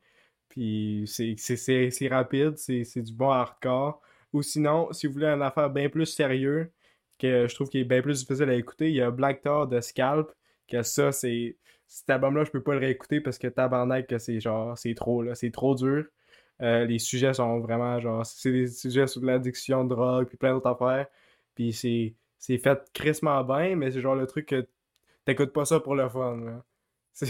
Puis c'est rapide, c'est du bon hardcore. Ou sinon, si vous voulez une affaire bien plus sérieux, que je trouve qu'il est bien plus difficile à écouter, il y a Black Thor de Scalp, que ça, c'est. Cet album-là, je peux pas le réécouter parce que tabarnak, c'est genre, c'est trop, là, c'est trop dur. Euh, les sujets sont vraiment genre. C'est des sujets sur l'addiction, drogue, puis plein d'autres affaires. Puis c'est, c'est fait crissement bien, mais c'est genre le truc que t'écoutes pas ça pour le fun. C'est,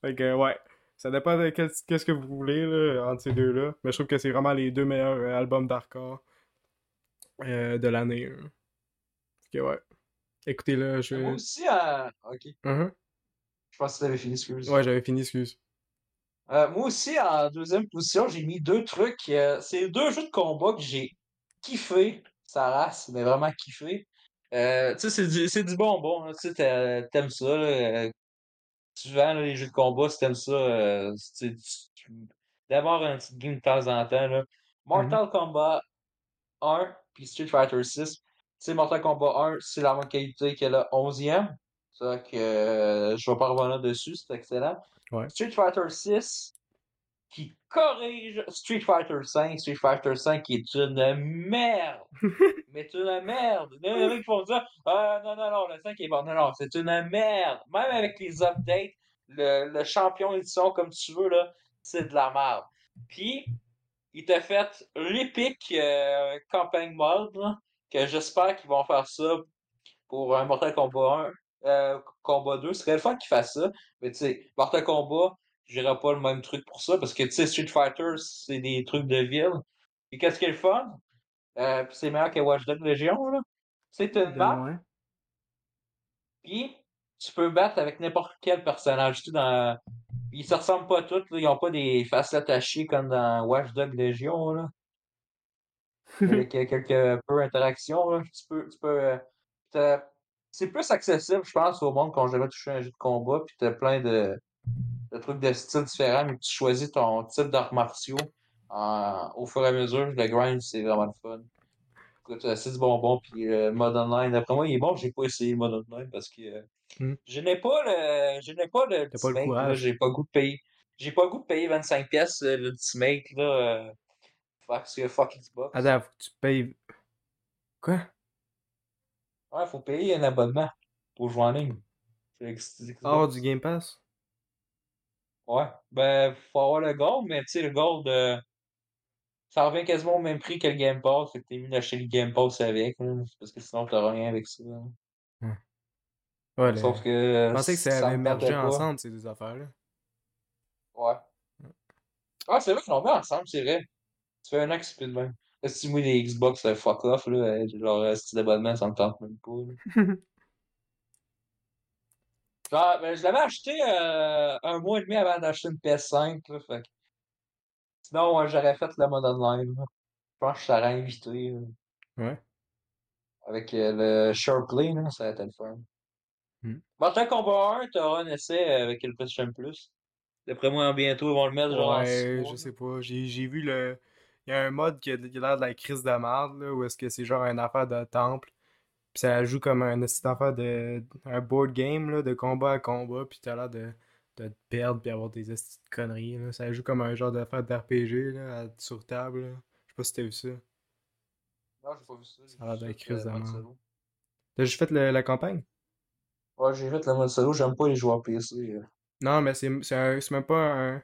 fait que, ouais. Ça dépend de qu'est-ce que vous voulez là, entre ces deux-là. Mais je trouve que c'est vraiment les deux meilleurs euh, albums d'hardcore euh, de l'année. Ok, ouais. Écoutez-le. Je... Moi aussi, euh... ok. Uh-huh. Je pense que t'avais fini, excuse. Ouais, j'avais fini, excuse. Euh, moi aussi, en deuxième position, j'ai mis deux trucs. Euh, c'est deux jeux de combat que j'ai kiffé, sa race, mais vraiment kiffé. Euh, tu sais, c'est du, du bonbon. Tu sais, t'aimes ça. Là, souvent, les jeux de combat, si t'aimes ça, d'avoir un petit game de temps en temps. Là. Mortal mm-hmm. Kombat 1 puis Street Fighter 6. Tu sais, Mortal Kombat 1, c'est la même qualité que le 11e. Ça que je vais pas revenir dessus, c'est excellent. Street Fighter 6 qui corrige Street Fighter 5. Street Fighter 5 qui est une merde. mais c'est une merde. Il y a des qui vont dire Ah non, non, non, le 5 est bon. Non, non, c'est une merde. Même avec les updates, le, le champion édition comme tu veux, là, c'est de la merde. Puis, il t'a fait l'épique euh, campagne mode, que j'espère qu'ils vont faire ça pour un Mortal Kombat 1. Euh, Combat 2. Ce serait le fun qu'ils fassent ça. Mais tu sais, Mortal Kombat, je dirais pas le même truc pour ça parce que tu sais, Street Fighter, c'est des trucs de ville. Et qu'est-ce qui est le fun? Euh, c'est meilleur que Watch Dogs Legion, là. C'est une map Puis, tu peux battre avec n'importe quel personnage. Tu sais, dans... Ils se ressemblent pas tous, là. ils ont pas des faces attachées comme dans Watchdog Legion. Là. Avec euh, quelques peu interactions. Là. Tu peux. Tu peux euh, c'est plus accessible, je pense, au monde quand jamais touché un jeu de combat, puis t'as plein de, de trucs de style différents, mais tu choisis ton type d'arts martiaux au fur et à mesure. Le grind, c'est vraiment le fun. Écoute, c'est du bonbon, puis euh, mode online. Après moi, il est bon, j'ai pas essayé le mode online parce que euh, hmm. je n'ai pas le. Je n'ai pas le pas le courage. J'ai pas goût de payer. J'ai pas goût de payer 25$ pièces euh, le Ultimate là. Euh, parce que fuck Xbox. Attends, faut que tu payes. Quoi? Ouais, faut payer un abonnement pour jouer en ligne. Hors du Game Pass? Ouais. Ben, faut avoir le gold, mais tu sais, le gold, euh, ça revient quasiment au même prix que le Game Pass. Fait que t'es mieux d'acheter le Game Pass avec, parce que sinon t'auras rien avec ça. Ouais. ouais Sauf que. Je pensais que ça avait mergé ensemble, ces deux affaires-là. Ouais. Ah, c'est vrai qu'ils l'ont mis ensemble, c'est vrai. Tu fais un an que c'est plus de même. Si moi, les Xbox, c'est fuck off, là, genre, style d'abonnement, ça me tente même pas. Genre, ben, je l'avais acheté euh, un mois et demi avant d'acheter une PS5. Là, fait Sinon, j'aurais fait le mode online. Je pense que je t'aurais invité. Ouais. Avec euh, le SharePlay, là, ça a été le fun. Hmm. Mortal Kombat 1, t'auras un essai avec le PlayStation Plus. D'après moi, bientôt, ils vont le mettre genre. Ouais, je sais pas. J'ai vu le. Il y a un mode qui a l'air de la crise de merde, là, où est-ce que c'est genre une affaire de temple. Puis ça joue comme un affaire de. un board game là, de combat à combat, puis t'as l'air de, de te perdre puis avoir des conneries. Là. Ça joue comme un genre d'affaire d'RPG là, sur table. Là. Je sais pas si t'as vu ça. Non, j'ai pas vu ça. Ça a l'air d'être crise de T'as juste fait le, la campagne? Ouais, j'ai fait le mode solo, j'aime pas les joueurs PC. Euh. Non, mais c'est même pas un,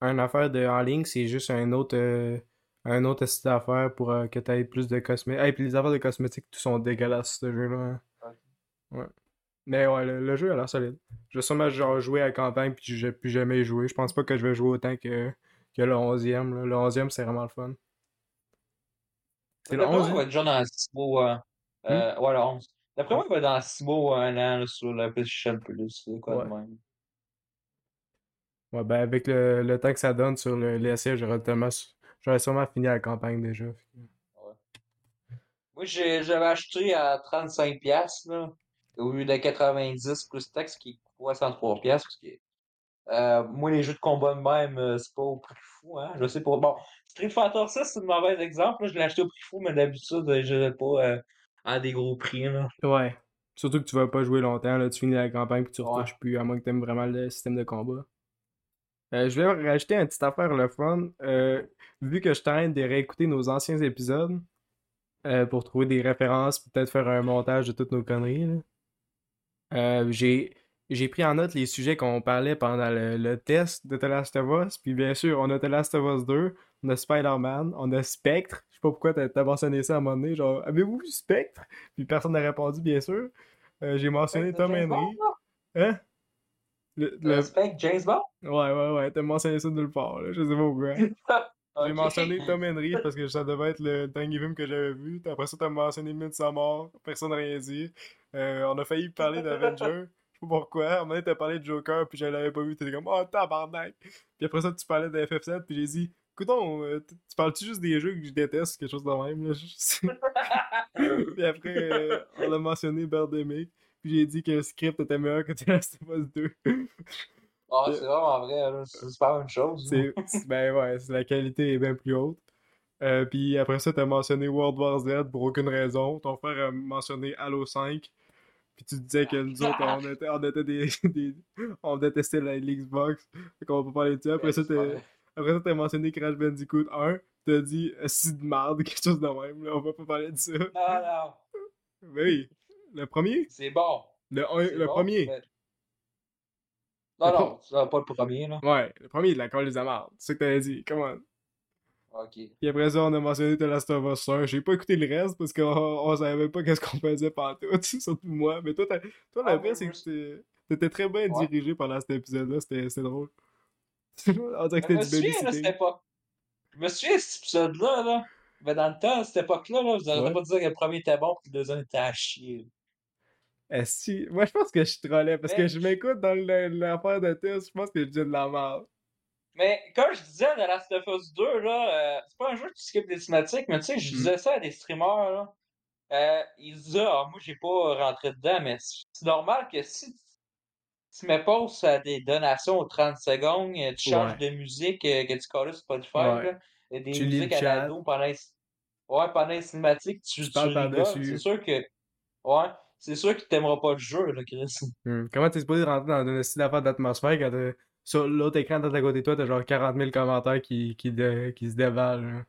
un affaire de en ligne, c'est juste un autre. Euh, un autre site d'affaires pour euh, que tu aies plus de cosmétiques. Et puis les affaires de cosmétiques, tout sont dégueulasses, ce jeu-là. Hein. Ouais. Mais ouais, le, jeu a l'air solide. Je vais sûrement genre jouer à la campagne, puis j'ai plus jamais joué. Je pense pas que je vais jouer autant que, que le 11e. Le 11e, c'est vraiment le fun. C'est le 11 e va être genre dans 6 mois. Euh, hmm? ouais, le 11. D'après moi, il va être dans 6 mois ou un an sur la PlayStation Plus. Quoi ouais. de même. Ouais, ben avec le, le temps que ça donne sur le, les j'aurais tellement J'aurais sûrement fini la campagne déjà. Ouais. Moi, j'avais acheté à 35$, là, au lieu de 90$ plus taxe, qui est 63$. Parce que, euh, moi, les jeux de combat de même, euh, c'est pas au prix fou. Hein? Je sais pas. Bon, Street Fighter 6, c'est un mauvais exemple. Là. Je l'ai acheté au prix fou, mais d'habitude, je l'ai pas euh, à des gros prix. Là. Ouais. Surtout que tu vas pas jouer longtemps. Là. Tu finis la campagne puis tu retouches plus, à moins que tu aimes vraiment le système de combat. Euh, je vais rajouter un petit affaire le fun. Euh, vu que je t'aide de réécouter nos anciens épisodes euh, pour trouver des références, peut-être faire un montage de toutes nos conneries, j'ai, j'ai pris en note les sujets qu'on parlait pendant le, test de The Last of Us. Puis bien sûr, on a The Last of Us 2, on a Spider-Man, on a Spectre. Je sais pas pourquoi t'as, as mentionné ça à un moment donné. Genre, avez-vous vu Spectre? Puis personne n'a répondu, bien sûr. j'ai mentionné Tom Henry. Hein? Le, le... James Bond? Ouais, ouais, ouais. T'as mentionné ça nulle part, là. Je sais pas pourquoi. J'ai mentionné Tom Henry parce que ça devait être le dernier film que j'avais vu. Après ça, t'as mentionné Midsommar. Personne n'a rien dit. Euh, on a failli parler d'Avenger. Je sais pas pourquoi. À un moment donné, t'as parlé de Joker, puis je l'avais pas vu. T'étais comme, oh, tabarnak. Puis après ça, tu parlais de FF7, puis j'ai dit, écoute, euh, tu parles-tu juste des jeux que je déteste, quelque chose de même, là? puis après, euh, on a mentionné Birdemic. Puis j'ai dit que le script était meilleur que The Last of Us 2. Ah, c'est vraiment vrai, c'est pas une chose. ben ouais, la qualité est bien plus haute. Euh, puis après ça, t'as mentionné World War Z pour aucune raison. Ton frère a mentionné Halo 5. Puis tu disais que nous autres, on était, on était des, des, On détestait la Xbox. Fait qu'on va pas parler de ça. Après ça, t'as, après ça, t'as mentionné Crash Bandicoot 1. T'as dit si de merde, quelque chose de même. Là. On va pas parler de ça. Non, non. Oui. Le premier? C'est bon. Le, le premier? Non, non, c'est pas le premier, là. Ouais, le premier, de la colle des amarres. C'est ce que t'avais dit. Comment? Ok. Puis après ça, on a mentionné The Last of Us 1. J'ai pas écouté le reste parce qu'on on savait pas qu'est-ce qu'on faisait pendant tout, surtout moi. Mais toi, toi la ah, c'est que t'étais très bien dirigé pendant cet épisode-là. C'était drôle. on dirait que c'était du babysitting. Je me souviens, cet épisode-là, là. Mais dans le temps, à cette époque-là, là, vous n'arrêtez pas dire que le premier était bon et le deuxième était à chier. Si... Moi, je pense que je trollais parce que je m'écoute dans l'affaire de test. Je pense que je dis de la merde. Mais comme je disais, The Last of Us 2, là, euh, c'est pas un jeu qui skip des cinématiques, mais tu sais, je Mm. disais ça à des streamers, là. Euh, ils disaient, ah, moi, j'ai pas rentré dedans, mais c'est normal que si tu mets pause à des donations aux 30 secondes, euh, tu changes Ouais. de musique euh, que tu colles sur Spotify, Ouais. là, et des Tu musiques à l'ado pendant les... Ouais, pendant les cinématiques, tu, Tu tu. C'est sûr que... Ouais, c'est sûr qu'il t'aimera pas le jeu, là, Chris. Hmm. Comment t'es supposé rentrer dans une style d'affaire d'atmosphère quand t'as- sur l'autre écran d'à côté de toi, t'as genre 40 000 commentaires qui, qui, de- qui se dévalent. hein.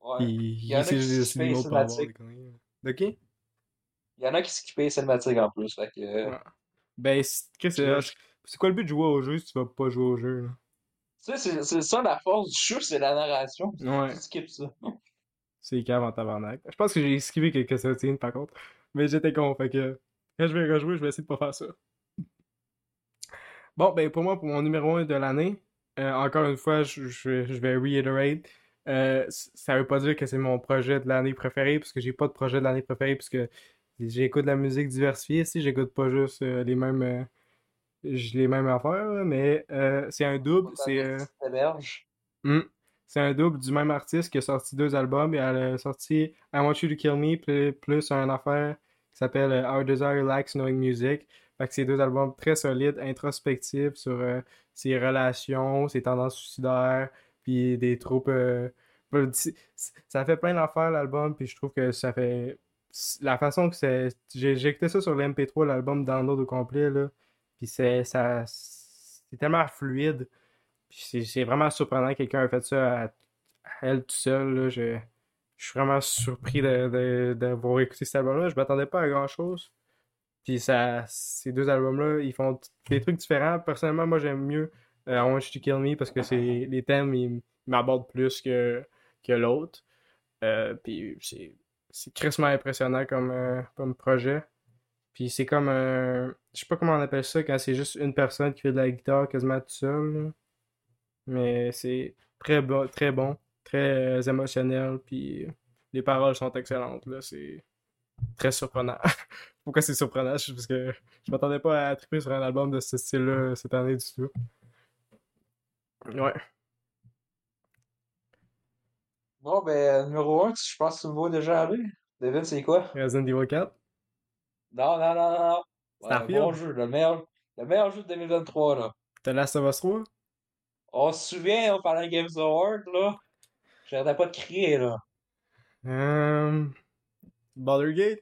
Ouais. Puis y en a qui skippent des conneries. De qui? Il y en a qui skippaient les cinématiques en plus, fait que... euh, Ouais. Ben, c'est vois, c'est quoi le but de jouer au jeu si tu vas pas jouer au jeu? là? Tu sais, c'est- ça la force du jeu, c'est la narration. Ouais. Tu skippes ça. C'est cave en tabarnak. Je pense que j'ai esquivé quelques cutscenes par contre. Mais j'étais con, fait que quand je vais rejouer, je vais essayer de pas faire ça. Bon, ben pour moi, pour mon numéro 1 de l'année, euh, encore une fois, je, je, je vais reiterate. Euh, ça veut pas dire que c'est mon projet de l'année préféré, parce que j'ai pas de projet de l'année préféré, parce que j'écoute de la musique diversifiée. Si j'écoute pas juste euh, les mêmes euh, les mêmes affaires, mais euh, c'est un double. C'est. Hmm. C'est un double du même artiste qui a sorti deux albums. Et elle a sorti I Want You to Kill Me plus, un affaire qui s'appelle euh, Our Desire Lacks Knowing Music. Fait que c'est deux albums très solides, introspectifs sur euh, ses relations, ses tendances suicidaires, puis des troupes. euh, ça fait plein d'affaires l'album, puis je trouve que ça fait. La façon que c'est. J'ai j'ai écouté ça sur l'MP3, l'album download au complet, là. Puis c'est ça. C'est tellement fluide. C'est vraiment surprenant que quelqu'un a fait ça à, elle tout seul. Là. Je, je suis vraiment surpris d'avoir écouté cet album-là. Je m'attendais pas à grand-chose. Puis ça, ces deux albums-là, ils font des trucs différents. Personnellement, moi, j'aime mieux euh, I Want You Kill Me parce que c'est les thèmes, ils, m'abordent plus que, que l'autre. Euh, puis c'est c'est impressionnant comme, euh, comme projet. Puis c'est comme un... Je sais pas comment on appelle ça quand c'est juste une personne qui fait de la guitare quasiment tout seul. Mais c'est très bon, très bon, très euh, émotionnel, puis les paroles sont excellentes, là, c'est très surprenant. Pourquoi c'est surprenant? Parce que je m'attendais pas à triper sur un album de ce style-là cette année du tout. Ouais. Bon, ben, numéro 1, je pense que tu me vois déjà aller. David, c'est quoi? Resident Evil 4. Non, non, non, non, non. Ouais, bon jeu, le meilleur, le meilleur jeu de 2023, là. The Last of Us 3. On se souvient, hein, pendant le Games Award, là. J'arrêtais pas de crier, là. Euh... Baldur's Gate?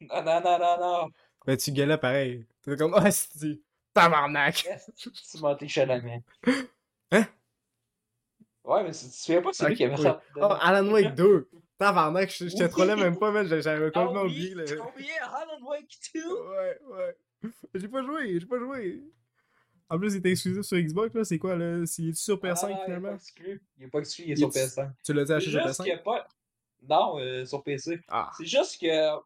Non, non, non, non, non. Ben, tu gueulais pareil. T'es comme, ah, c'est tabarnak? Tu m'as été Chalamet. Hein? Ouais, mais tu te souviens pas, c'est lui qui avait ça. Oh, Alan Wake 2. Tabarnak, te Oui. trollais même pas, man. J'avais Ah complètement oublié. là. t'as oublié Alan Wake 2? Ouais, ouais. J'ai pas joué, j'ai pas joué. En plus, il était exclusif sur Xbox, là. C'est quoi, là? C'est il est sur Ah, PS5 non, il est pas finalement? exclu. Il est pas exclu, il est sur est- PS5. Tu l'as acheté sur juste qu'il y PS5? a pas. Non, euh, sur PC. Ah. C'est juste que.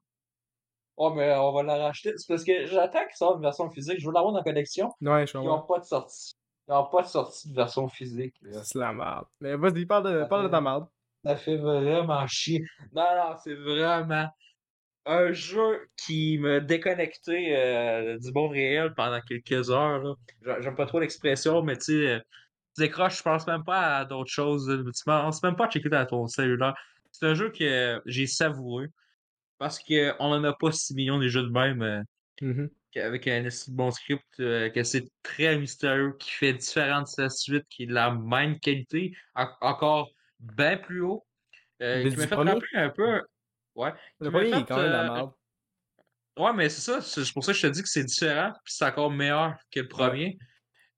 Oh, mais on va la racheter. C'est parce que j'attends qu'il sorte une version physique. Je veux l'avoir dans la collection. Ouais, je Ils comprends. n'ont pas de sortie. Ils n'ont pas de sortie de version physique. C'est la merde. Mais vas-y, parle de, parle de ta merde. Ça fait vraiment chier. Non, non, c'est vraiment un jeu qui m'a déconnecté euh, du monde réel pendant quelques heures. J'aime pas trop l'expression, mais tu sais, euh, tu décroches, je pense même pas à d'autres choses. Tu penses même pas à checker dans ton cellulaire. C'est un jeu que j'ai savouré parce qu'on en a pas 6 millions des jeux de même. euh, Mhm. avec un bon script, euh, que c'est très mystérieux, qui fait différent de sa suite, qui est de la même qualité, en- encore bien plus haut. euh, qui m'a fait rappeler un peu. Ouais. Le Qui m'a premier, il est fait, quand même de la euh, merde. Ouais, mais c'est ça. C'est pour ça que je te dis que c'est différent, puis c'est encore meilleur que le premier.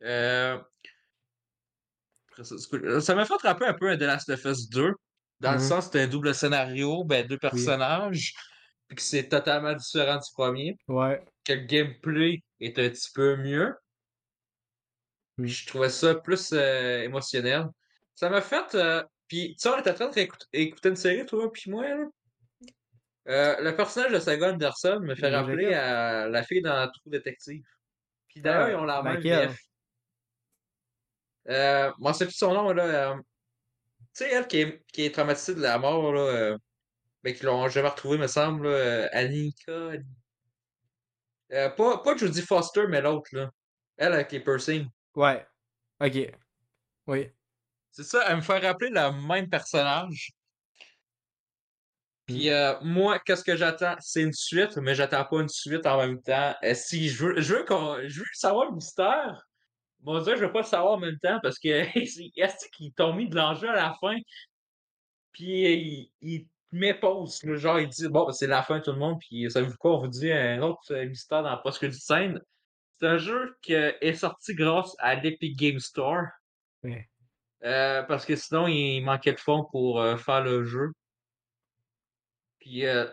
Euh, ça, m'a fait rappeler un peu un The Last of Us 2, dans le Mhm. sens que c'était un double scénario, ben, deux personnages, puis que c'est totalement différent du premier. Ouais. que le gameplay est un petit peu mieux. Puis je trouvais ça plus euh, émotionnel. Ça m'a fait. euh, Puis, tu sais, on était en train d'écouter écouter une série, toi, puis moi, là. Euh, le personnage de Saga Anderson me fait Le rappeler à la fille dans Trou Détective. Puis d'ailleurs, Ah, ils ont la même? VF. Euh, moi, c'est plus son nom, là. euh, Tu sais, elle qui est, qui est traumatisée de la mort, là. euh, mais qui l'ont jamais retrouvée, me semble, là, Annika. Pas, pas Jodie Foster, mais l'autre, là. Elle avec les piercings. Ouais. Ok. Oui. C'est ça, elle me fait rappeler le même personnage. Puis euh, moi, qu'est-ce que j'attends? C'est une suite, mais j'attends pas une suite en même temps. Euh, si je veux, je veux, qu'on- je veux savoir le mystère, bon Dieu, je veux pas le savoir en même temps parce que est-ce qu'ils t'ont mis de l'enjeu à la fin? Puis il, il met pause. là, Genre, il dit Bon, ben, c'est la fin, tout le monde. Puis savez-vous quoi? On vous dit un autre euh, mystère dans post scène. C'est un jeu qui euh, est sorti grâce à l'Epic Game Store. Ouais. Euh, parce que sinon, il manquait de fonds pour euh, faire le jeu. Puis, euh,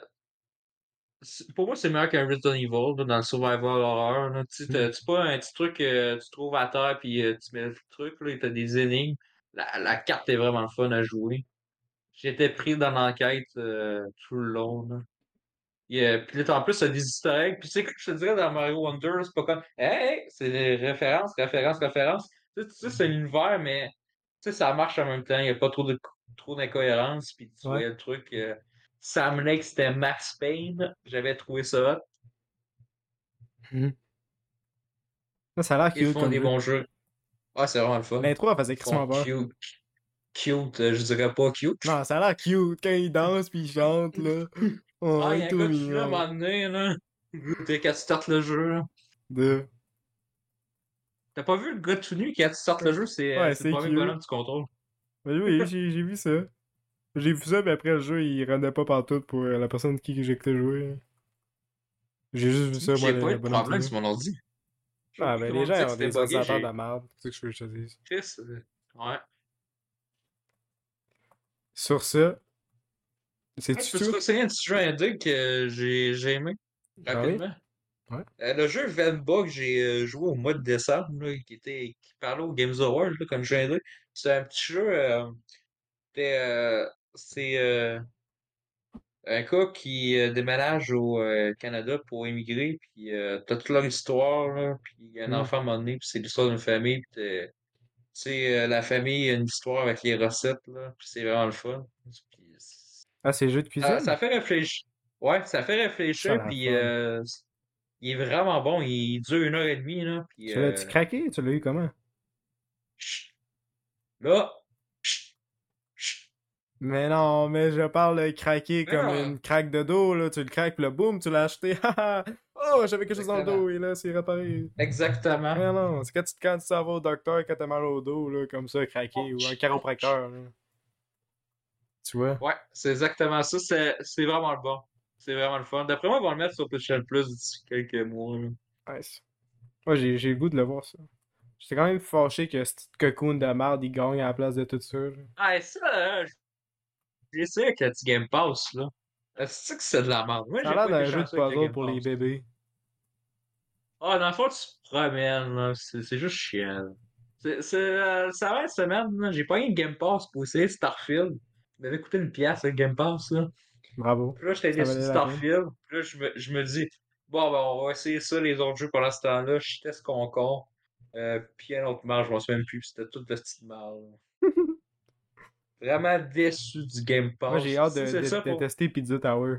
pour moi, c'est meilleur qu'un Resident Evil là, dans le survival horror. là. Tu sais, Mm. c'est pas un petit truc que tu trouves à terre puis euh, tu mets le truc, là, et t'as des énigmes. La, la carte est vraiment fun à jouer. J'étais pris dans l'enquête euh, tout le long. Là. Et, euh, puis là, en plus, t'as des easter eggs. Puis tu sais, que je te dirais dans Mario Wonder, c'est pas comme Hey, c'est des références, références, références. Tu sais, tu sais, c'est l'univers, mais tu sais, ça marche en même temps. Il n'y a pas trop de trop d'incohérences. Puis tu Ouais. voyais le truc. Euh, Sam Lake, c'était Max Payne. J'avais trouvé ça hot. Ça, ça a l'air Ils cute font comme des jeu. bons jeux. Ah, c'est vraiment le fun. L'intro, elle faisait Ils crissement font peur. cute. Cute, euh, je dirais pas cute. Non, ça a l'air cute quand il danse puis il chante, là. Oh, ah, il y a un tout gars qui fume à un mignon. moment donné, là. Dès quand tu startes le jeu, là. De... T'as pas vu le gars tout nu quand tu startes le jeu, c'est euh, Ouais, le premier cute. bonhomme que tu contrôles. Oui, j'ai vu ça. J'ai vu ça, mais après le jeu, il rendait pas partout pour la personne qui j'écoutais jouer. J'ai juste vu ça, moi, J'ai le pas eu de bonhomme problème tout sur mon ordi. Ah, ben les gens ont des ordinateurs de merde, c'est ce que je veux que je te dise. Chris, Ouais. Sur ça, c'est-tu Peux-tu tout? conseiller un petit jeu indé que j'ai j'ai aimé Ah rapidement? Ouais. Euh, le jeu Venba que j'ai euh, joué au mois de décembre, là, qui était qui parlait au Games Award là, comme jeu indé, c'est un petit jeu. euh, c'était, euh, c'est euh, un gars qui euh, déménage au euh, Canada pour émigrer, puis t'as toute leur histoire, là, puis il y a un Mm. enfant à un moment donné, puis c'est l'histoire d'une famille, puis sais, la famille a une histoire avec les recettes, là, puis c'est vraiment le fun. Puis, Ah, c'est jeu de cuisine? ça fait réfléchir. Ouais, ça fait réfléchir, puis il est vraiment bon, il dure une heure et demie, là, puis Tu l'as-tu craqué? Tu l'as eu comment? chut. là. Mais non, mais je parle de craquer comme non. une craque de dos, là. Tu le craques, puis là, boum, tu l'as acheté. haha. oh, j'avais quelque chose dans le dos, et là, c'est réparé. Exactement. Mais non, c'est quand tu, quand tu vas au docteur quand t'as mal au dos, là, comme ça, craqué, ou un chiropracteur, là. Tu vois? Ouais, c'est exactement ça. C'est c'est vraiment le bon. C'est vraiment le fun. D'après moi, ils vont le mettre sur PlayStation Plus d'ici quelques mois. là. Nice. Moi, j'ai j'ai le goût de le voir, ça. J'étais quand même fâché que ce petit cocoon de merde, il gagne à la place de tout ça, là. Ah, et ça, là, j'ai essayé avec le petit Game Pass, là. C'est que c'est de la merde? Moi, Ça j'ai l'air pas d'un jeu de puzzle pour les bébés. Ah, dans le fond, tu te promènes, là. C'est juste chiant. C'est, euh, ça va une semaine, là. J'ai pas eu une Game Pass pour essayer Starfield. Il m'avait coûté une pièce, le Game Pass, là. Bravo. Puis là, j'étais Ça déçu de la. Starfield. Puis là, je me, je me dis, bon, ben, on va essayer ça, les autres jeux pendant ce temps-là. Je teste Concon. Euh, puis un autre marge, je m'en souviens plus. C'était tout de petite mal. Vraiment déçu du Game Pass. Moi, j'ai hâte de, c'est tester Pizza Tower.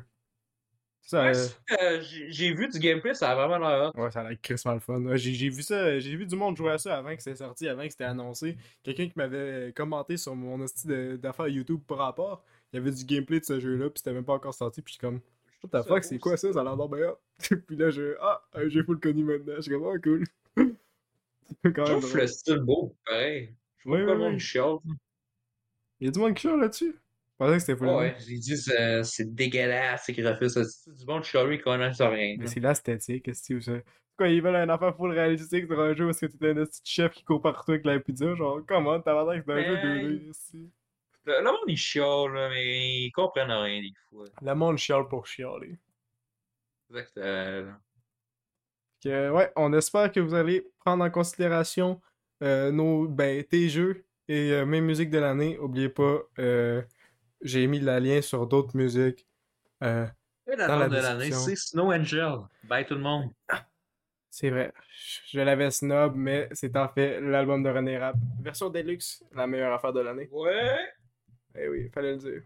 Ça, Ouais, euh, euh, j'ai vu du gameplay, ça a vraiment l'air. Ouais, ça a l'air crissement le fun. J'ai vu ça, j'ai vu du monde jouer à ça avant que c'était sorti, avant que c'était annoncé. Quelqu'un qui m'avait commenté sur mon de- d'affaires YouTube par rapport, il y avait du gameplay de ce jeu-là, puis c'était même pas encore sorti, puis je suis comme, what the fuck, c'est quoi ça? Ça a l'air bien puis là, je, ah, un jeu full connu maintenant. Je suis comme, oh, cool. c'est quand Je trouve le style beau, pareil. Je vois pas le monde chiale. Il y a du monde qui chiale là-dessus? Je pensais que c'était full. Ouais, j'ai dit c'est c'est dégueulasse, ces graphismes. C'est du bon chialerie qui connaissent rien. Mais c'est l'esthétique, c'est ça? Quoi, ils veulent un affaire full réalistique sur un jeu parce que t'es un petit chef qui court partout avec la pizza, genre, comment, t'as l'air que c'est un jeu Mais- 2D, ici. Le, le monde, il chiale, là, mais ils comprennent rien des fois. Le monde chiale pour chialer. Exactement. Que, ouais, on espère que vous allez prendre en considération euh, nos, ben, tes jeux et euh, mes musiques de l'année. Oubliez pas, euh, j'ai mis le lien sur d'autres musiques. Euh, Et la Dans la de l'année, c'est Snow Angel. Bye tout le monde. c'est vrai, je l'avais snob, mais c'est en fait l'album de René Rapp. Version Deluxe, la meilleure affaire de l'année. Ouais. Eh oui, fallait le dire.